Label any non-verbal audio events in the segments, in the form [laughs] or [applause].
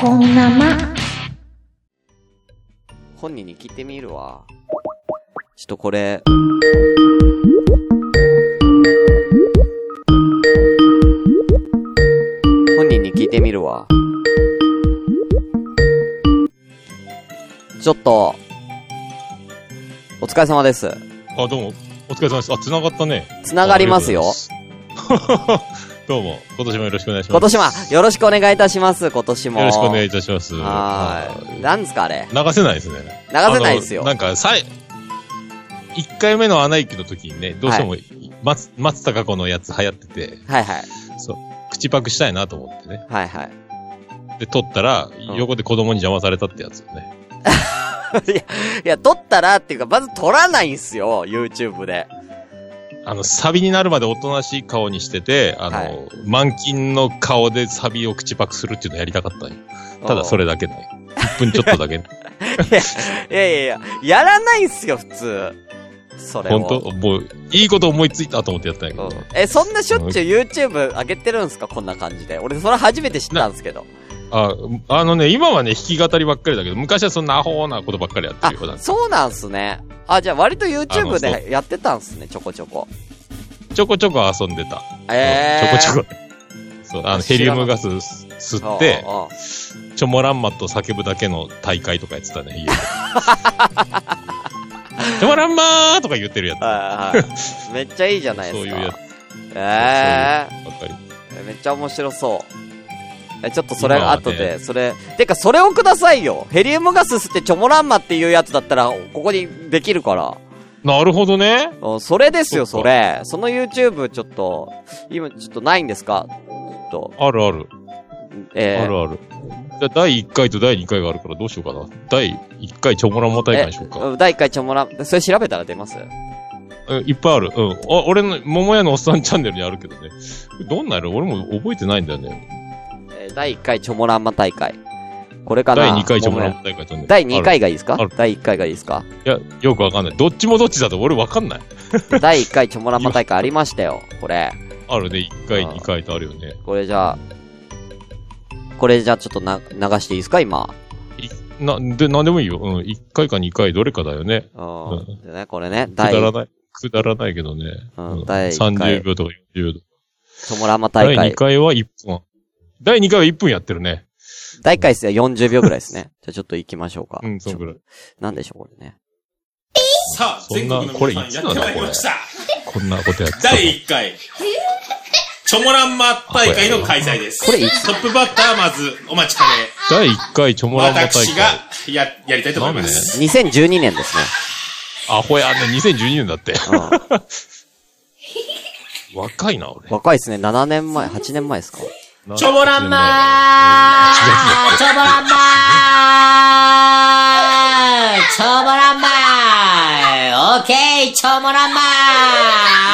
こんなま。本人に聞いてみるわ。ちょっとこれ、本人に聞いてみるわ。ちょっと、お疲れ様です。あ、どうも。お疲れ様です。あ、繋がったね。繋がりますよ。どうも。今年もよろしくお願いします。今年もよろしくお願いいたします、今年も。よろしくお願いいたします。はーい。なんですかあれ？流せないですね。流せないですよなんか、さい、1回目のアナ雪の時にね、どうしても、松、松たか子のやつ流行ってて、はいはい。そう、口パクしたいなと思ってね。はいはい。で、撮ったら、ん横で子供に邪魔されたってやつよね。[laughs] いや、いや、撮ったらっていうか、まず撮らないんすよ、YouTube で。あの、サビになるまでおとなしい顔にしてて、あの、はい満金の顔でサビを口パクするっていうのやりたかったんよ。ただそれだけね。1分ちょっとだけ。[laughs] いやいやいや、やらないんすよ、普通。それを。本当？もう、いいこと思いついたと思ってやったんやけどね。うんえ、そんなしょっちゅう YouTube 上げてるんすか？こんな感じで。俺、それ初めて知ったんですけど。あ、あのね、今はね、弾き語りばっかりだけど、昔はそんなアホなことばっかりやってあるよ。そうなんすね。あ、じゃあ割とあ YouTube でやってたんすね、ちょこちょこ。ちょこちょこ遊んでた。えー。うんちょこちょこ。そう、あの、ヘリウムガス吸って、あああチョモランマと叫ぶだけの大会とかやってたね、家で。[laughs] チョモランマーとか言ってるやつ。はいはい。めっちゃいいじゃないですか。そういうやつ。え。えめっちゃ面白そう。え、ちょっとそれ後で、それ、てかそれをくださいよ。ヘリウムガス吸ってチョモランマっていうやつだったら、ここにできるから。なるほどね。うんそれですよ、それ。その YouTube ちょっと、今ちょっとないんですか？ちょっと、あるある。えー、あるある。じゃあ、第1回と第2回があるからどうしようかな。第1回チョモランマ大会にしようか。え第1回チョモラン、それ調べたら出ます？うんいっぱいある。うん。あ、俺の、桃屋のおっさんチャンネルにあるけどね。どんなやろ？俺も覚えてないんだよね。えー第1回チョモランマ大会。これかな？第2回チョモランもマ大会チャンネル。う第2回がいいですか？第1回がいいですか？いや、よくわかんない。どっちもどっちだと俺わかんない。第1回チョモランマ大会ありましたよ、これ。あるね。1回、あ2回とあるよね。これじゃあ、これじゃあちょっとな、流していいですか？今。な、で、なんでもいいよ。うん。1回か2回どれかだよね。うん。うんでね、これね、くだらない。くだらないけどね。うん第一回30秒とか40秒。ョモランマ第大会2。回は1分。第2回は1分やってるね。第1回ですね、40秒ぐらいですね。[laughs] じゃあちょっと行きましょうか。うん、そんぐらい。なんでしょう、これね。さあ、そんな全国の皆さんやってまいりました。こんなことやってた第1回、チョモランマ大会の開催です。これトップバッターまずお待ちかね。第1回チョモランマ大会。私がや、やりたいと思います。2012年ですね。アホやね。2012年だって。うん。[laughs] 若いな、俺。若いですね。7年前、8年前ですか？チョモランマー。チョモランマー。チョモランマー。オッケーチョモランマー。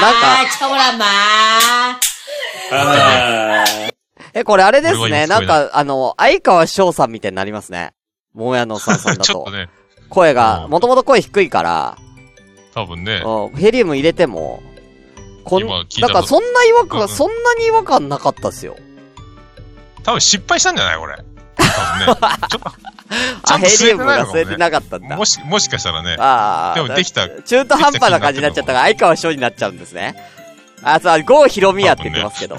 なんか。チョモランマー。あえ、これあれですね。なんか、あの、相川翔さんみたいになりますね。[laughs] もやのさんさんだと。ちょっと。ね、声が、うん。もともと声低いから、多分ね。うん。ヘリウム入れても、こん、なんかそんな違和感、そんなに違和感なかったっすよ。多分失敗したんじゃないこれ。多分ね。[laughs] ちょっちゃあ、んと吸えて吸えてなかったんと、だ。もし、もしかしたらね。ああ。でもできた中途半端な感じになっちゃったから、相川翔になっちゃうんですね。あ、そう、郷ひろみやって言ってますけど。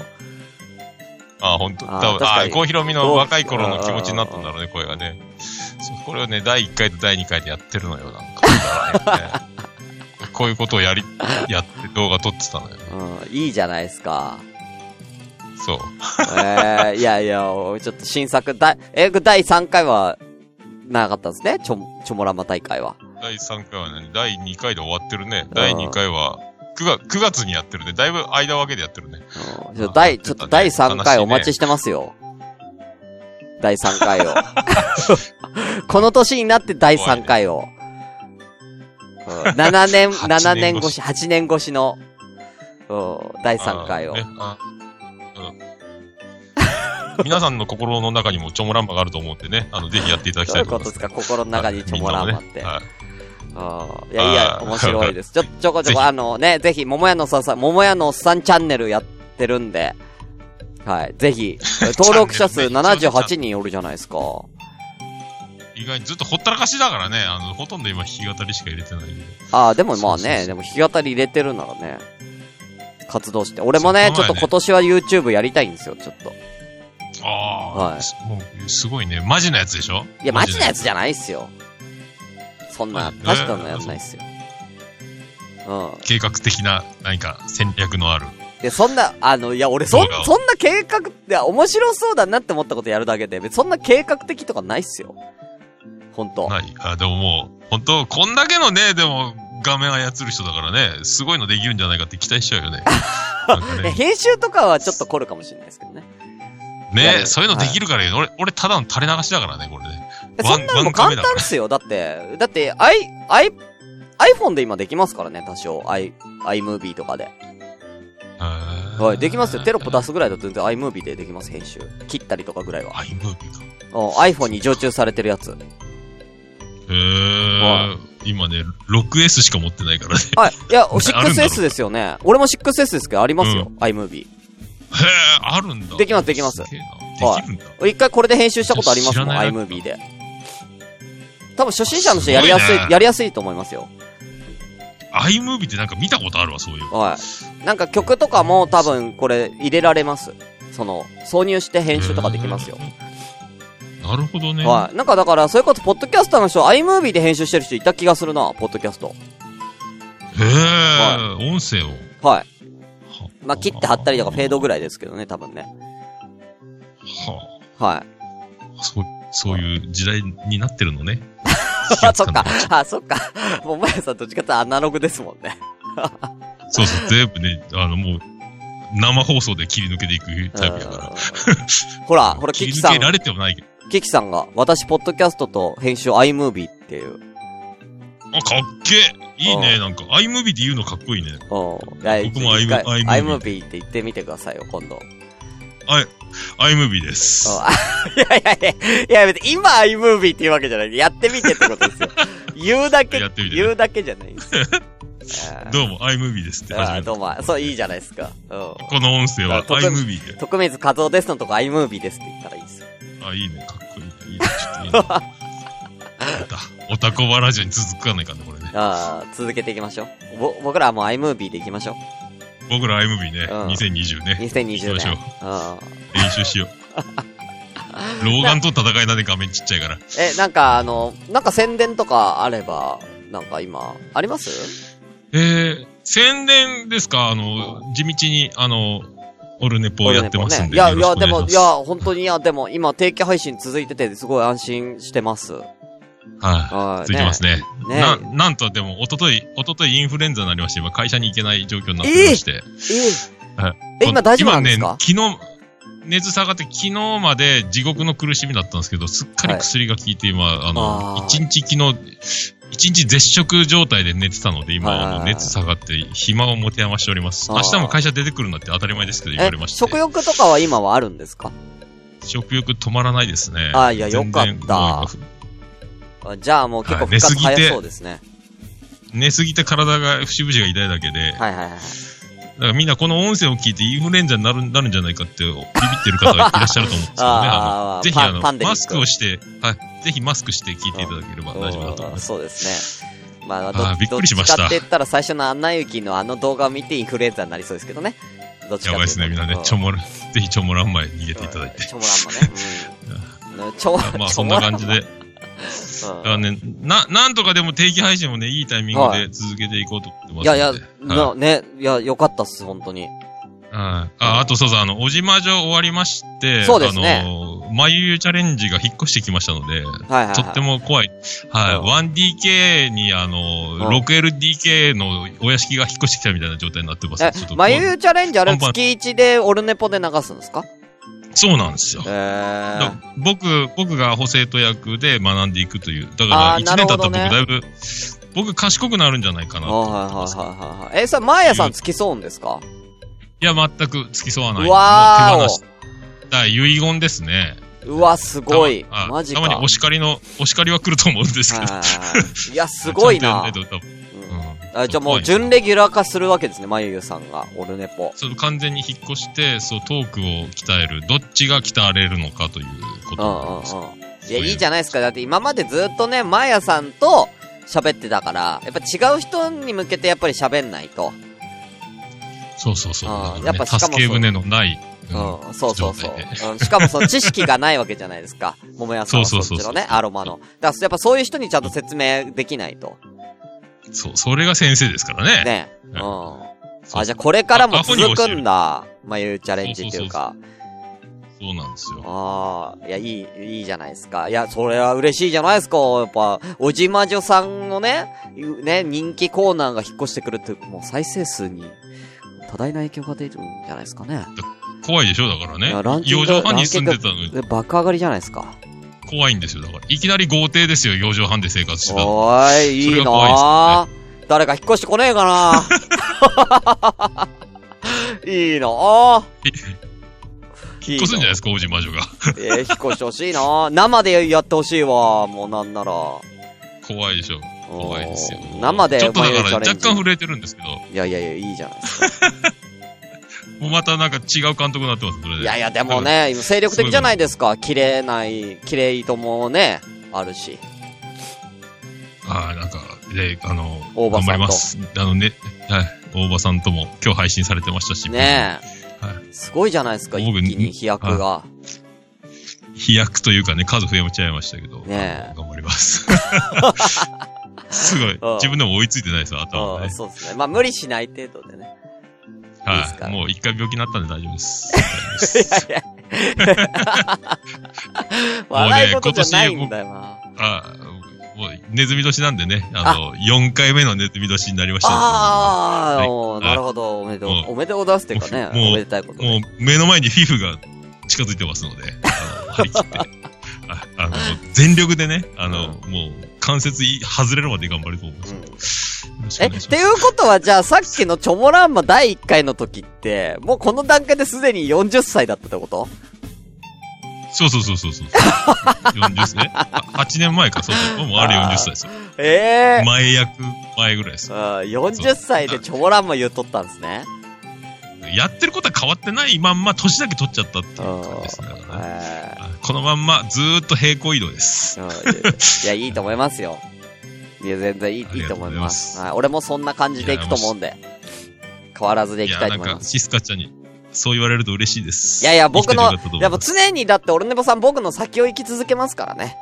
あ、本当あ多郷ひろみの若い頃の気持ちになったんだろうね、声がね。これをね、第1回と第2回でやってるのよ、なんか。[laughs] こういうことをやり、やって動画撮ってたのよ。うん、いいじゃないですか。そう。えー、いやいや、ちょっと新作、だ、え、第3回は、なかったんですね？ちょ、ちょもらま大会は。第3回はね、第2回で終わってるね。第2回は9月、9月にやってるね。だいぶ間分けでやってるね。うんちょっと第、ちょっと第3回お待ちしてますよ。第3回を。[laughs] この年になって第3回を。うん7年、8 7年越し年越し、8年越しの、うん第3回を皆さんの心の中にもチョモランマがあると思うんでね、あの、ぜひやっていただきどういうたいと思います。ことですか？心の中にチョモランマって。みんなもねうんいやいや、面白いです。ちょ、[laughs] ちょこちょこ、あのね、ぜひ、桃屋のさんさん、桃屋のおっさんチャンネルやってるんで、はい。ぜひ、[laughs] 登録者数チャンネルね78人おるじゃないですか。意外にずっとほったらかしだからね、あの、ほとんど今弾き語りしか入れてない。ああ、でもまあね、でも弾き語り入れてるならね、活動して。俺もね、ちょっと今年は YouTube やりたいんですよ、ちょっと。ああ、はいすごいね。マジなやつでしょ？いや、マジなやつじゃん。ないっすよ。そんなはい、大したのやつないっすよ。うん。計画的な、何か戦略のある。で、そんな、あの、いや、俺、そそんな計画、いや、面白そうだなって思ったことやるだけで、別にそんな計画的とかないっすよ。ほんと。ない。あ、でももう、本当こんだけのね、でも、画面操る人だからね、すごいのできるんじゃないかって期待しちゃうよね。[laughs] ね編集とかはちょっと凝るかもしれないですけどね。ねそういうのできるからいい、俺、俺、ただの垂れ流しだからね、これね。えそんなのも簡単っすよ。だって、だって、i、i、iPhone で今できますからね、多少。i、iMovie とかで。はい、できますよ。テロップ出すぐらいだと全然 iMovie でできます、編集。切ったりとかぐらいは。iMovie か。うん iPhone に常駐されてるやつ。へー、今ね、6S しか持ってないからね。はい。いや、[laughs] あるんだろ 6S ですよね。俺も 6S ですけど、ありますよ、iMovie。へー、あるんだ。できますできますげえなできるんだ。一回これで編集したことありますもん、iMovie で。多分初心者の人やりやすい、すごいねやりやすいと思いますよ。iMovie ってなんか見たことあるわ、そういう。はい。なんか曲とかも多分これ入れられます。その、挿入して編集とかできますよ。なるほどね。はい。なんかだから、それこそ、ポッドキャスターの人、iMovie で編集してる人いた気がするな、ポッドキャスト。へー、音声を。はい。はまあ、切って貼ったりとかフェードぐらいですけどね、多分ね。ははい。あ、そう、そういう時代になってるのね。あ、[laughs] そっか。あ、そっか。もう、まやさんどっちかってアナログですもんね。[laughs] そうそう、全部ね、あの、もう、生放送で切り抜けていくタイプやから。うんほら、ほら、キキさん切り抜け、られてもないけど。キキさんが、私、ポッドキャストと編集 iMovie っていう。あ、かっけえいいね、うんなんか、iMovie で言うのかっこいいね。うん。僕も一回 iMovie iMovie って言ってみてくださいよ、今度。はい、iMovie です。うんいやいやいや、いや別に今 iMovie って言うわけじゃない。やってみてってことですよ。[laughs] 言うだけ、やってみてね言うだけじゃないです [laughs] どうも、iMovie ですってあ始めた。ーどうも、そう、いいじゃないですか。うん。この音声はあと iMovie で。徳水和夫ですのとこ iMovie ですって言ったらいいですよ。あ、いいね、かっこいいね。いいね、ちょっといいね。[laughs] おたこばラジオに続かないかね、これね。ああ、続けていきましょう。ぼ、僕らはもう iMovie でいきましょ僕ら iMovie ね、うん2020う。ね。2020行きましょ年う。うん。練習しよう。[laughs] 老眼と戦いなんで画面ちっちゃいから。え、なんかあの、なんか宣伝とかあれば、なんか今、あります？えー、宣伝ですか？あの、地道に、あの、オルネポをやってますんで。いや、いや、よろしくおでも、願しまいや、本当に、いや、でも、今、定期配信続いてて、すごい安心してます。すはい。はい。てますね。ねな、なんとでも、おととい、おとといインフルエンザになりまして、今会社に行けない状況になってまして。えはいえ、今大丈夫なんですか？今ね、昨日、熱下がって昨日まで地獄の苦しみだったんですけど、すっかり薬が効いて今、あのあ、ー一日昨日、一日絶食状態で寝てたので、今、はいはいはいあの、熱下がって暇を持て余しております。明日も会社出てくるなって当たり前ですけど言わえれまして。食欲とかは今はあるんですか？食欲止まらないですね。あいやよかったじゃあもう結構はい復活寝すぎて早そうですね。寝すぎて体が、節々が痛いだけで、だかはいはいはい。らみんなこの音声を聞いてインフルエンザになるなるんじゃないかってビビってる方がいらっしゃると思うんですけどね。[laughs] ぜひあの、マスクをして、はい、ぜひマスクして聞いていただければ大丈夫だと思います。そうですね。まあ、あーびっくりしましたどっちかって言ったら最初のアンナ雪のあの動画を見てインフルエンザになりそうですけどね。どっちかやばいですね、みんなね、ちょもら、ぜひちょもらん前に逃げていただいて。チョモランもね。う [laughs] ん。まあ、そんな感じで。うんだからね、な、なんとかでも定期配信をね、いいタイミングで続けていこうと思ってますいやいやので。、な、ね、いや、よかったっす、本当に。はいあ、あとそうそう、あの、小島城終わりまして、そうですねあの、眉ゆチャレンジが引っ越してきましたので、はいはい、はい。とっても怖い。はい。うん 1DK に、あの、ん 6LDK のお屋敷が引っ越してきたみたいな状態になってます。えちょっと、まゆゆチャレンジあれ月1でオルネポで流すんですか？そうなんですよえ。だー。僕、僕が補正と役で学んでいくという。だから、あー1年経ったら僕だいぶ、僕賢くなるんじゃないかなあとはいはい。はいはいはい。え、それ、マーヤさん付き添うんですか？いや、全く付き添わない。うわーおもう手放し。だ遺言ですね。うわ、すごい。マジか。たまにお叱りの、お叱りは来ると思うんですけど。はいいや、すごいな。[laughs] あ、じゃあもう準レギュラー化するわけですね、まゆゆさんが、オルネポ。そう、完全に引っ越して、そう、トークを鍛える、どっちが鍛えれるのかというこうんとなんですうんうん。いや、いいじゃないですか。だって今までずっとね、まやさんと喋ってたから、やっぱ違う人に向けてやっぱり喋んないと。そうそうそう。あーだからねやっぱしかもそう助け舟のない、うん、そうそうそう状態で。うん、しかもその知識がないわけじゃないですか。桃屋さんはそっちのね、アロマの。だからやっぱそういう人にちゃんと説明できないと。そう、それが先生ですからね。ね。うん。あ、じゃあこれからも続くんだ。まゆチャレンジっていうか。そうなんですよ。ああ、いや、いい、いいじゃないですか。いや、それは嬉しいじゃないですか。やっぱ、おじまじょさんのね、ね、人気コーナーが引っ越してくるって、もう再生数に多大な影響が出るんじゃないですかね。怖いでしょだからねいやラン。キング洋上藩に住んでたのにで、爆上がりじゃないですか。怖いんですよ。だから、いきなり豪邸ですよ、洋上藩で生活してたの。おーい、いいなぁ。誰か引っ越してこねえかな [laughs] いいなぁ。引っ越すんじゃないですか、王子魔女が。えー、引っ越してほしいなぁ。生でやってほしいわ。もうなんなら。怖いでしょ。怖いですよ。生でちょっとだから若干震えてるんですけど、いやいやいや、いいじゃないですか。[laughs] もうまたなんか違う監督になってます、それで。いやいや、でもね、今精力的じゃないですか。綺麗ない、綺麗ともね、あるし。ああ、なんか、で、あの、大場さんと頑張ります。あのね、はい、大場さんとも今日配信されてましたし、ねえ。はい。すごいじゃないですか、一僕気に飛躍が。飛躍というかね、数増えちゃいましたけど、ねえ頑張ります。[laughs] すごいうん。自分でも追いついてないです、頭うん、ね。そうですね。まあ、無理しない程度でね。はい。もう一回病気になったんで大丈夫です。いやいや。[laughs] 笑い事じゃないんだよな。あもう、ネズミ年なんでね、あの、4回目のネズミ年になりましたのでああ、なるほど。おめでとうおめでとうございますっていうかね。もうおめでたいこともで。う目の前にフィフが近づいてますので、あの、張り切って。[laughs] ああの、全力でね、あの、もう、関節い外れるまで頑張ると思います。うんえ。っていうことは、じゃあさっきのチョモランマ第1回の時って、もうこの段階ですでに40歳だったってこと？そうそうそうそうそう。40歳、あ8年前か、そうそう。もうあれ40歳ですよ。ええ前役、前ぐらいです。ー。40歳でチョモランマ言うとったんですね。やってることは変わってないまんま、年だけ取っちゃったっていう感じですからねこのまんま、ずーっと平行移動です。いや、いいと思いますよ。いや、全然いい、いいと思います。はい。俺もそんな感じでいくと思うんで。変わらずでいきたいと思います。シスカちゃんに、そう言われると嬉しいです。いやいや、僕のやっぱ常にだって俺ねぼさん僕の先を行き続けますからね。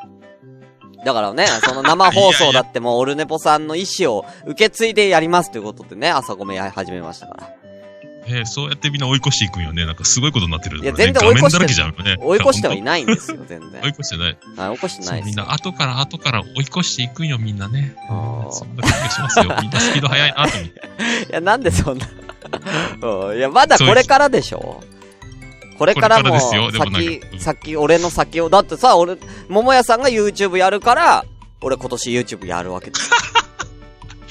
だからね、その生放送だってもうオルネポさんの意思を受け継いでやりますということでね、朝ごめんやり始めましたから。えーそうやってみんな追い越していくんよね。なんかすごいことになってる、いや全然追い越して画面だらけじゃんね。追い越してはいい。ないんですよ、全然。追い越してない。はい、追い越してないですみんな後から後から追い越していくんよ、みんなね。あーそんな感じがしますよ。みんなスピード速いなと思って。[laughs] いや、なんでそんな。うんいや、まだこれからでしょこれからも先う、ん先、俺の先を、だってさ、俺、桃屋さんが YouTube やるから、俺今年 YouTube やるわけですよ。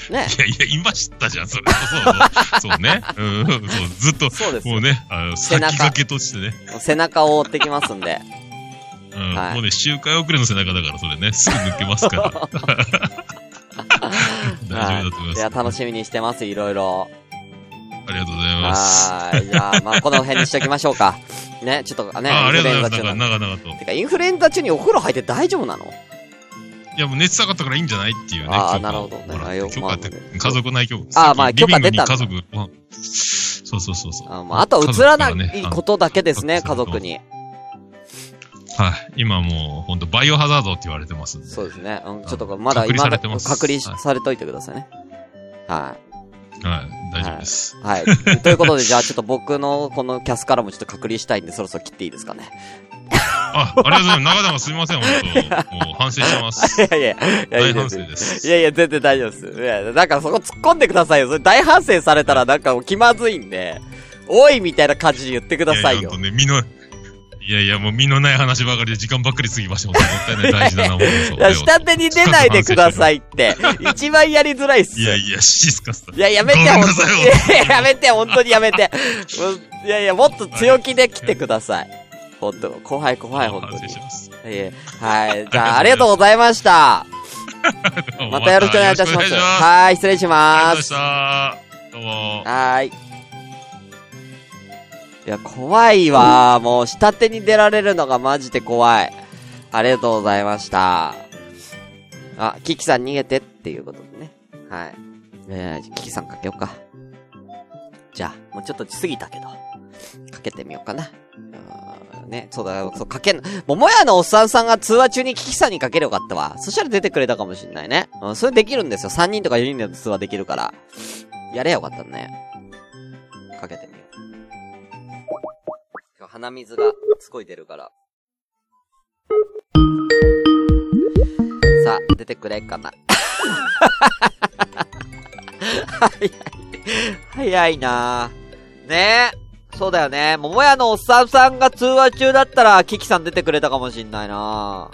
ね。いやいや、今知ったじゃん、それ。そう、そうね。うん、そう、ずっと、そうですよ。もうね、あの、背中先駆けとしてね。背中を追ってきますんで。うん、はいもうね、周回遅れの背中だから、それね、すぐ抜けますから。[laughs] [laughs] 大丈夫だと思います。いや、楽しみにしてます、いろいろ。ありがとうございます。はーい。じゃあ、まあ、[laughs] この辺にしておきましょうか。ね、ちょっとね、あありがとうございます。長々と。てか、インフルエンザ中にお風呂入って大丈夫なの？いや、もう熱下がったからいいんじゃないっていうね。あー許可をなるほどね許可ってまあ、家族内許可。あーまあ許可出た家族、まあそうそうそうそう。あまあ、あと、映らないことだけですね、あ家族に。はい。今もう、本当バイオハザードって言われてますんで。そうですね。うん、ちょっと、まだ隔離今隔離されといてくださいね。ははい。大丈夫です。い。はい。ということで、じゃあちょっと僕のこのキャスからもちょっと隔離したいんで、そろそろ切っていいですかね。あ、ありがとうございます。長々すみません、本当もう反省してます。[laughs] いやいや、いや、い大反省です。いやいや、全然大丈夫です。いや、だからそこ突っ込んでくださいよ。それ大反省されたらなんかもう気まずいんで、おいみたいな感じで言ってくださいよややほん。とね、身の、いやいや、もう身のない話ばかりで時間ばっかり過ぎました。本当もったいない大事な生放送いや、下手に出ないでくださいって。[laughs] 一番やりづらいっすよ。いやいや、シスカス。いや、やめて、ほんとに。[laughs] ややめて、本当にやめて。うんいやいや、もっと強気で来てください。本当怖い怖い、本当にえはい。[laughs] じゃあ、ありがとうございました。[laughs] またよろしくお願いいたします。はーい、失礼します。どうも。はーい。いや、怖いわー。もう、下手に出られるのがマジで怖い。ありがとうございました。あ、キキさん逃げてっていうことでね。はい。えー、キキさんかけようか。じゃあ、もうちょっと過ぎたけど、かけてみようかな。あーね、そうだ、そう、かけん、桃屋のおっさんさんが通話中にキキさんにかければよかったわ。そしたら出てくれたかもしんないね。うん、それできるんですよ。3人とか4人で通話できるから。やれよかったね。かけてみよう。今日鼻水がすごい出るから。さあ、出てくれっかな。[laughs] 早い。早いなねえ。そうだよね。桃屋のおっさんさんが通話中だったら、キキさん出てくれたかもしんないな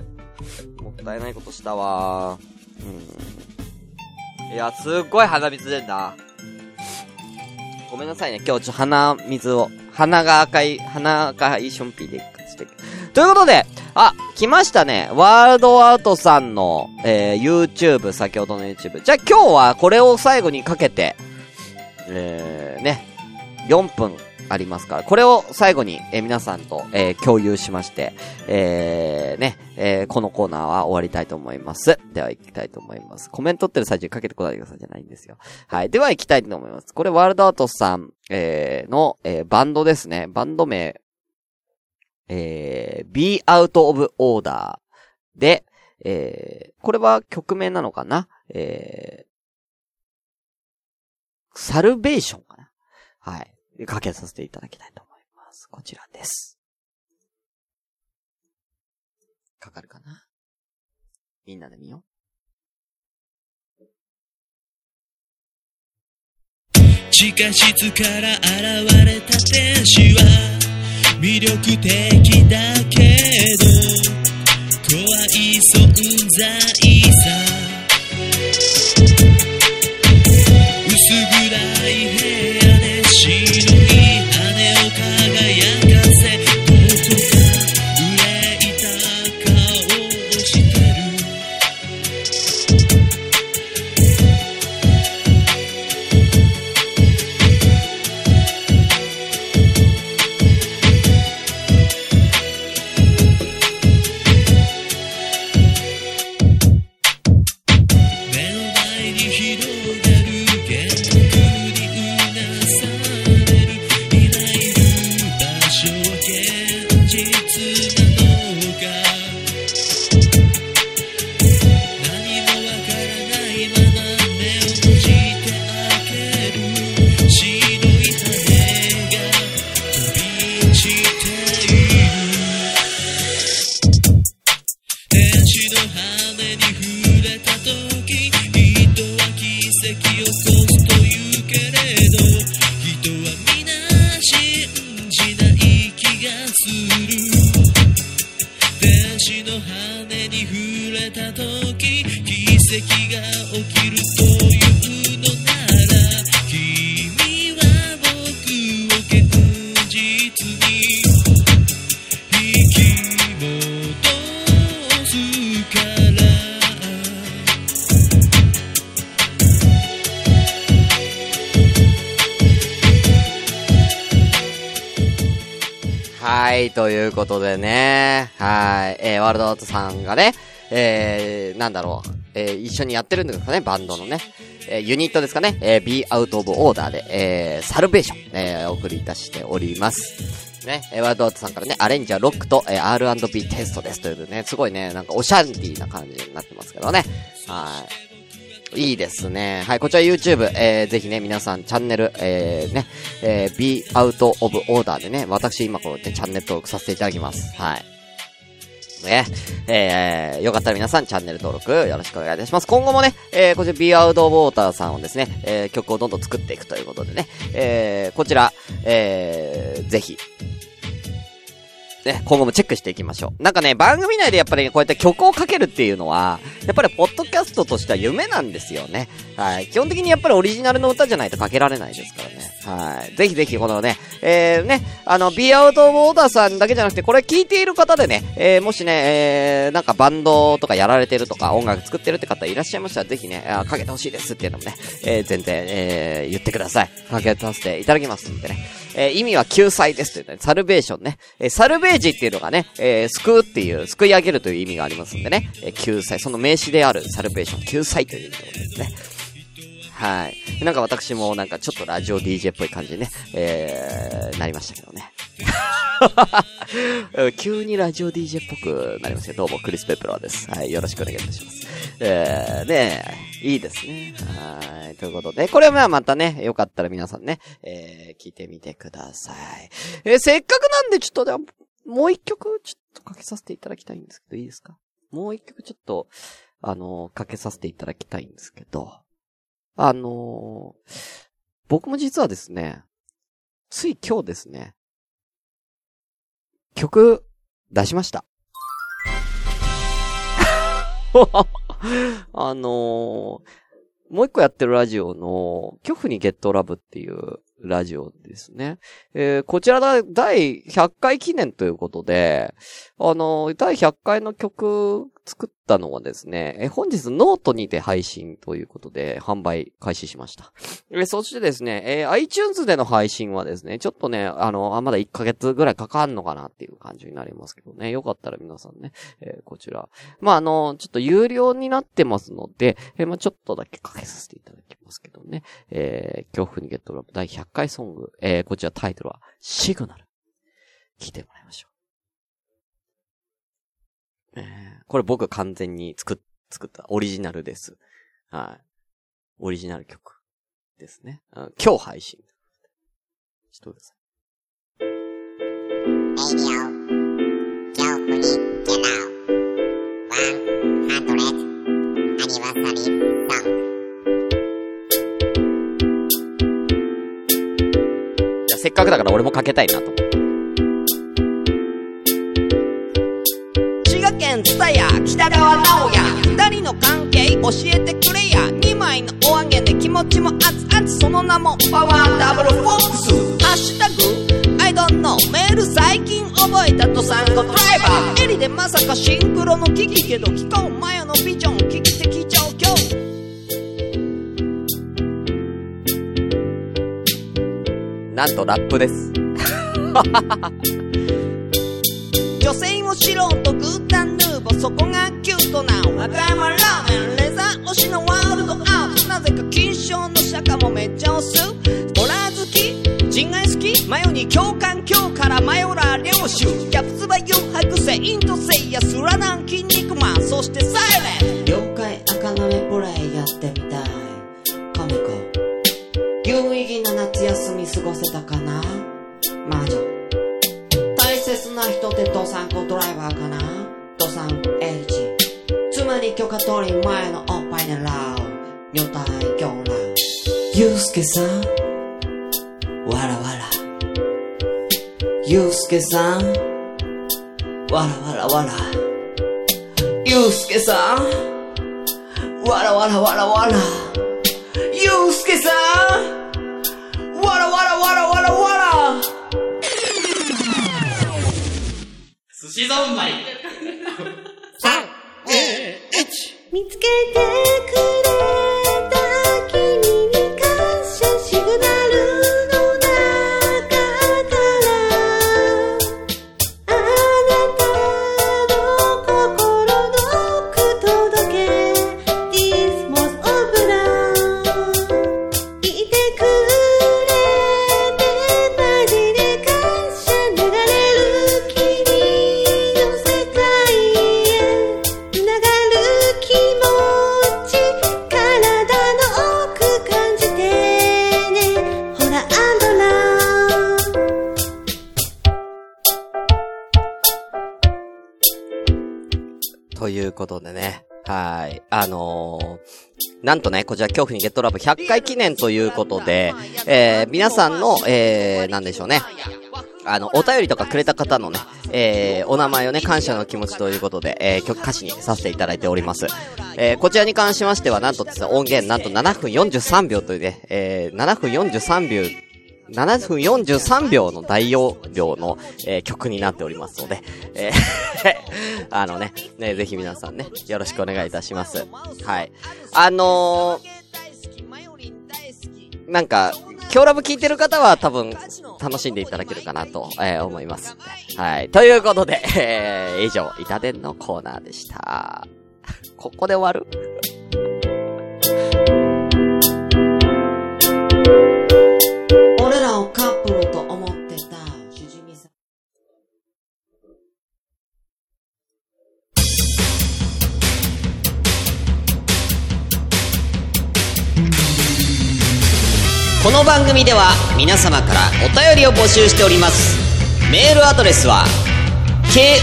もったいないことしたわうん。いや、すっごい鼻水出んな。ごめんなさいね。今日ちょ、鼻水を。鼻が赤い、鼻が赤いションピーでして。ということで、あ、来ましたね。ワールドアートさんの、えー、YouTube、先ほどの YouTube。じゃあ今日はこれを最後にかけて、えー、ね、4分ありますか？ら、これを最後に、えー皆さんと、えー共有しまして、えー、ね、えーこのコーナーは終わりたいと思います。では行きたいと思います。コメントってる最中にかけてこないでくださいじゃないんですよ。はい。では行きたいと思います。これワールドアートさん、えーの、えーバンドですね。バンド名、えー、Be Out of Order で、えー、これは曲名なのかな？えー、サルベーションかな？はい。かけさせていただきたいと思います。こちらです。かかるかな？みんなで見よう地下室から現れた天使は魅力的だけど怖い存在はい、ということでね、はい、えー、ワールドアートさんがね、えー、なんだろう、えー、一緒にやってるんですかね、バンドのね、えー、ユニットですかね、えー、Be Out of Order で、えー、サルベーション、えー、お送りいたしております。ね、えー、ワールドアートさんからね、アレンジはロックと、えー、R&B テストですというね、すごいね、なんかオシャンティーな感じになってますけどね。はい。いいですね。はい、こちら YouTube、えー、ぜひね、皆さんチャンネル、えー、ね、えー、Be Out of Order でね、私今こうやってチャンネル登録させていただきます。はい。ね、えー、よかったら皆さんチャンネル登録よろしくお願いいたします。今後もね、えー、こちら Be Out of Order さんをですね、えー、曲をどんどん作っていくということでね、えー、こちら、えー、ぜひ、ね、今後もチェックしていきましょう。なんかね、番組内でやっぱり、ね、こうやって曲をかけるっていうのは、やっぱりポッドキャストとしては夢なんですよね。はい。基本的にやっぱりオリジナルの歌じゃないとかけられないですからね。はい。ぜひぜひこのね、えー、ね、あの、Be Out of Order さんだけじゃなくて、これ聞いている方でね、えー、もしね、えー、なんかバンドとかやられてるとか、音楽作ってるって方いらっしゃいましたら、ぜひね、あかけてほしいですっていうのもね、えー、全然、えー、言ってください。かけさせていただきますんでね。えー、意味は救済ですというね、サルベーションね。えー、サルベージっていうのがね、えー、救うっていう、救い上げるという意味がありますんでね、えー、救済、その名詞であるサルベーション、救済という意味ですね。はい。なんか私もなんかちょっとラジオ DJ っぽい感じでね、えー、なりましたけどね。[laughs] 急にラジオ DJ っぽくなりましたどうも、クリス・ペプローです。はい、よろしくお願いいたします。えー、ねいいですね。はい、ということで、これはまあまたね、よかったら皆さんね、えー、聞いてみてください。えー、せっかくなんでちょっとでも、もう一曲、ちょっとかけさせていただきたいんですけど、いいですか？もう一曲ちょっと、あの、かけさせていただきたいんですけど、あの、僕も実はですね、つい今日ですね、曲、出しました。[laughs] あのー、もう一個やってるラジオの、恐怖にゲットラブっていうラジオですね。えー、こちらだ、第100回記念ということで、あの、第100回の曲作ったのはですね、え本日ノートにて配信ということで販売開始しました。えそしてですね、えー、iTunes での配信はですね、ちょっとね、あの、あまだ1ヶ月ぐらいかかんのかなっていう感じになりますけどね、よかったら皆さんね、えー、こちら。まあ、あの、ちょっと有料になってますので、えー、まあ、ちょっとだけかけさせていただきますけどね、え、恐怖にゲットラブ第100回ソング、え、こちらタイトルは、シグナル。聞いてもらいましょう。えーこれ僕完全に作っ、作ったオリジナルです。はい。オリジナル曲ですね。今日配信。ちょっとください。せっかくだから俺もかけたいなと思って。県津田や北川直也二人の関係教えてくれや。二枚のお揚げで気持ちも熱々。その名もパワーダブルフォックス。ハッシュタグ I don't know メール最近覚えたとさんごドライバー。エリでまさかシンクロの危機けど聞こうマヤのビジョン危機的状況。なんとラップです [laughs] ゆうすけさんわらわらゆうすけさんわらわらわらゆうすけさんわらわらわらわらゆうすけさんわらわらわらわらわら寿司三昧。三、二、一。見つけてとね、こちら恐怖にゲットラブ100回記念ということで、えー、皆さんの、えー、なんでしょうね。あの、お便りとかくれた方のね、えー、お名前をね、感謝の気持ちということで、えー、曲歌詞にさせていただいております。えー、こちらに関しましては、なんとですね、音源、なんと7分43秒というね、えー、7分43秒、7分43秒の大容量の、えー、曲になっておりますので、えー [laughs] あのね、ね、ぜひ皆さんね、よろしくお願いいたします。はい。あのー、なんか、今日ラブ聞いてる方は多分楽しんでいただけるかなと、えー、思います。はい。ということで、えー、以上、板伝のコーナーでした。ここで終わる？この番組では皆様からお便りを募集しております。メールアドレスは konyamo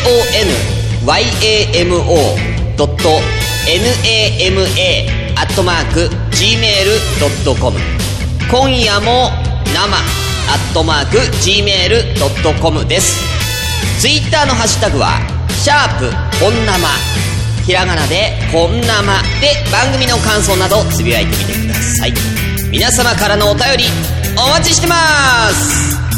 nama.gmail.com 今夜も生アットマーク gmail.com です。ツイッターのハッシュタグはシャープ本生ひらがなで本生で番組の感想などつぶやいてみてください。皆様からのお便りお待ちしてます。